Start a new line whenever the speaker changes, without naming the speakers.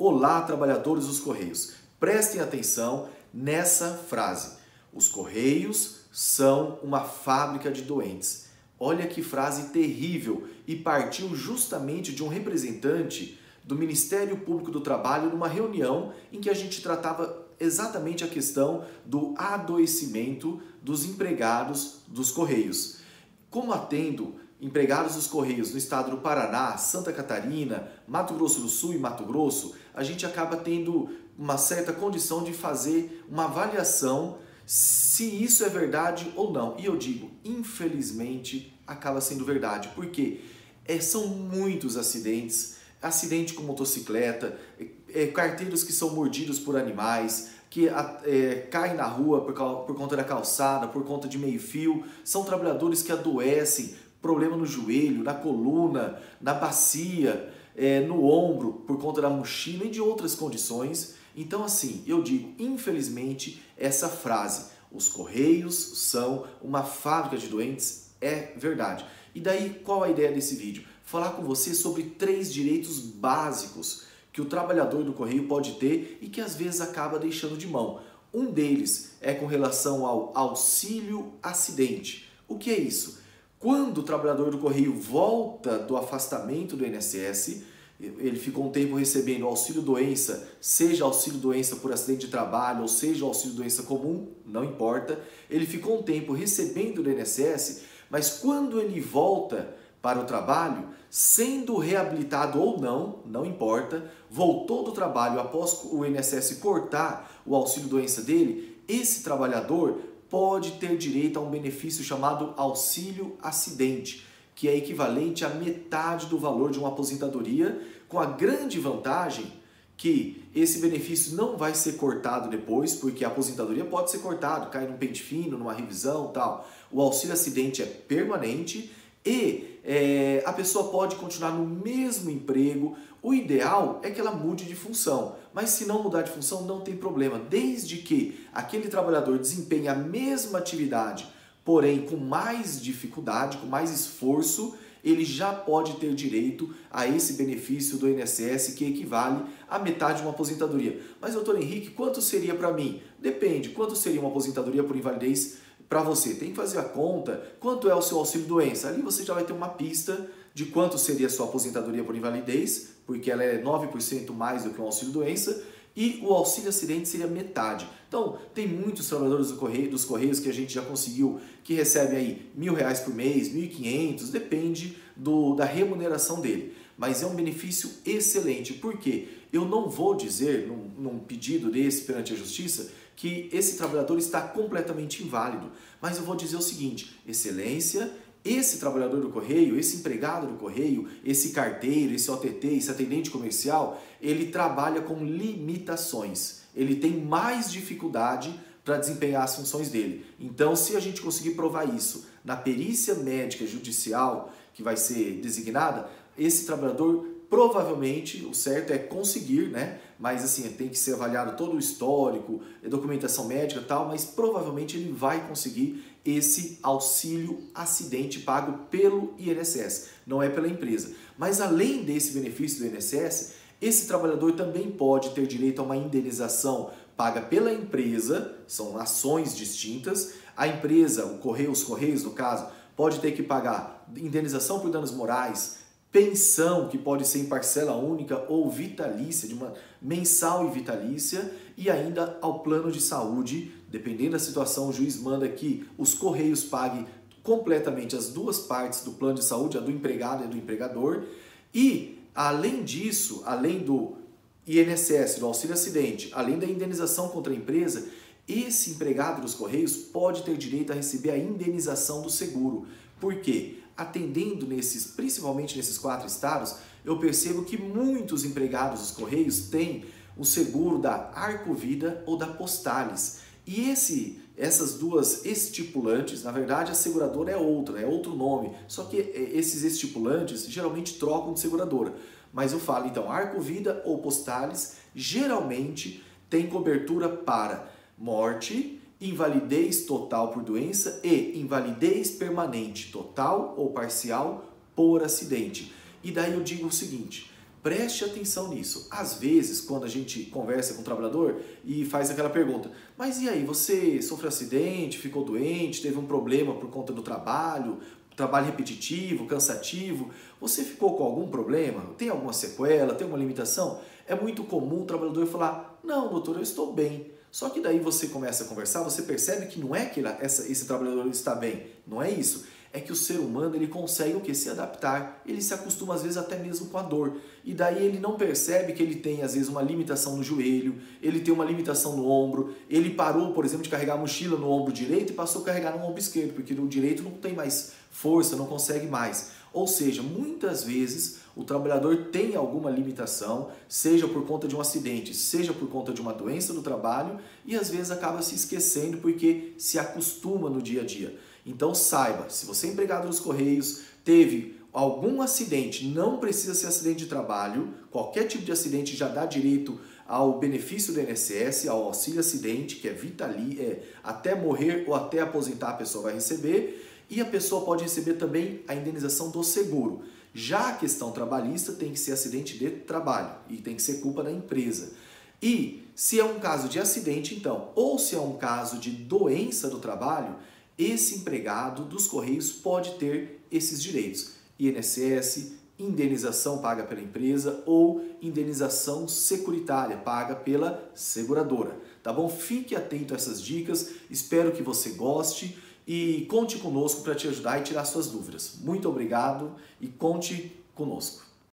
Olá, trabalhadores dos Correios. Prestem atenção nessa frase. Os Correios são uma fábrica de doentes. Olha que frase terrível e partiu justamente de um representante do Ministério Público do Trabalho numa reunião em que a gente tratava exatamente a questão do adoecimento dos empregados dos Correios. Como atendo empregados dos Correios no estado do Paraná, Santa Catarina, Mato Grosso do Sul e Mato Grosso, a gente acaba tendo uma certa condição de fazer uma avaliação se isso é verdade ou não. E eu digo, infelizmente, acaba sendo verdade, porque é, são muitos acidentes, acidente com motocicleta, é, carteiros que são mordidos por animais, que é, caem na rua por, por conta da calçada, por conta de meio fio, são trabalhadores que adoecem problema no joelho, na coluna, na bacia, é, no ombro, por conta da mochila e de outras condições. Então, assim, eu digo, infelizmente, essa frase, os Correios são uma fábrica de doentes, é verdade. E daí, qual a ideia desse vídeo? Falar com você sobre três direitos básicos que o trabalhador do Correio pode ter e que às vezes acaba deixando de mão. Um deles é com relação ao auxílio acidente. O que é isso? Quando o trabalhador do Correio volta do afastamento do INSS, ele ficou um tempo recebendo auxílio doença, seja auxílio doença por acidente de trabalho ou seja auxílio doença comum, não importa. Ele ficou um tempo recebendo do INSS, mas quando ele volta para o trabalho, sendo reabilitado ou não, não importa, voltou do trabalho após o INSS cortar o auxílio doença dele, esse trabalhador pode ter direito a um benefício chamado auxílio acidente, que é equivalente a metade do valor de uma aposentadoria, com a grande vantagem que esse benefício não vai ser cortado depois, porque a aposentadoria pode ser cortado, cai num pente fino, numa revisão, tal. O auxílio acidente é permanente e é, a pessoa pode continuar no mesmo emprego. O ideal é que ela mude de função, mas se não mudar de função, não tem problema, desde que aquele trabalhador desempenhe a mesma atividade, porém com mais dificuldade, com mais esforço, ele já pode ter direito a esse benefício do INSS que equivale a metade de uma aposentadoria. Mas, doutor Henrique, quanto seria para mim? Depende. Quanto seria uma aposentadoria por invalidez para você. Tem que fazer a conta, quanto é o seu auxílio doença. Ali você já vai ter uma pista de quanto seria a sua aposentadoria por invalidez, porque ela é 9% mais do que um auxílio doença, e o auxílio acidente seria metade. Então, tem muitos trabalhadores do correio, dos Correios que a gente já conseguiu, que recebem aí mil reais por mês, mil e quinhentos, depende do, da remuneração dele. Mas é um benefício excelente, porque eu não vou dizer, num, num pedido desse perante a justiça, que esse trabalhador está completamente inválido. Mas eu vou dizer o seguinte: excelência, esse trabalhador do correio, esse empregado do correio, esse carteiro, esse OTT, esse atendente comercial, ele trabalha com limitações. Ele tem mais dificuldade para desempenhar as funções dele. Então, se a gente conseguir provar isso na perícia médica judicial que vai ser designada, esse trabalhador provavelmente o certo é conseguir, né? Mas assim, tem que ser avaliado todo o histórico, documentação médica e tal, mas provavelmente ele vai conseguir esse auxílio acidente pago pelo INSS, não é pela empresa. Mas além desse benefício do INSS, esse trabalhador também pode ter direito a uma indenização paga pela empresa, são ações distintas. A empresa, o correio, os correios no caso, pode ter que pagar indenização por danos morais, pensão, que pode ser em parcela única ou vitalícia, de uma mensal e vitalícia, e ainda ao plano de saúde, dependendo da situação, o juiz manda que os correios paguem completamente as duas partes do plano de saúde, a do empregado e a do empregador, e além disso, além do INSS, do auxílio acidente, além da indenização contra a empresa, esse empregado dos Correios pode ter direito a receber a indenização do seguro. Por quê? Atendendo nesses, principalmente nesses quatro estados, eu percebo que muitos empregados dos Correios têm o seguro da Arcovida ou da Postales. E esse, essas duas estipulantes, na verdade a seguradora é outra, é outro nome. Só que é, esses estipulantes geralmente trocam de seguradora. Mas eu falo então, Arcovida ou Postales geralmente tem cobertura para morte, invalidez total por doença e invalidez permanente total ou parcial por acidente. E daí eu digo o seguinte: Preste atenção nisso. Às vezes, quando a gente conversa com o trabalhador e faz aquela pergunta, mas e aí, você sofreu acidente, ficou doente, teve um problema por conta do trabalho, trabalho repetitivo, cansativo, você ficou com algum problema? Tem alguma sequela? Tem alguma limitação? É muito comum o trabalhador falar, não, doutor, eu estou bem. Só que daí você começa a conversar, você percebe que não é que essa, esse trabalhador está bem, não é isso é que o ser humano ele consegue o que se adaptar, ele se acostuma às vezes até mesmo com a dor e daí ele não percebe que ele tem às vezes uma limitação no joelho, ele tem uma limitação no ombro, ele parou por exemplo de carregar a mochila no ombro direito e passou a carregar no ombro esquerdo porque no direito não tem mais força, não consegue mais. Ou seja, muitas vezes o trabalhador tem alguma limitação, seja por conta de um acidente, seja por conta de uma doença do trabalho, e às vezes acaba se esquecendo porque se acostuma no dia a dia. Então saiba, se você é empregado nos Correios, teve algum acidente, não precisa ser acidente de trabalho, qualquer tipo de acidente já dá direito ao benefício do INSS, ao auxílio acidente, que é vitali, é, até morrer ou até aposentar a pessoa vai receber, e a pessoa pode receber também a indenização do seguro. Já a questão trabalhista tem que ser acidente de trabalho e tem que ser culpa da empresa. E se é um caso de acidente, então, ou se é um caso de doença do trabalho, esse empregado dos Correios pode ter esses direitos: INSS, indenização paga pela empresa ou indenização securitária paga pela seguradora. Tá bom? Fique atento a essas dicas, espero que você goste e conte conosco para te ajudar e tirar suas dúvidas. Muito obrigado e conte conosco.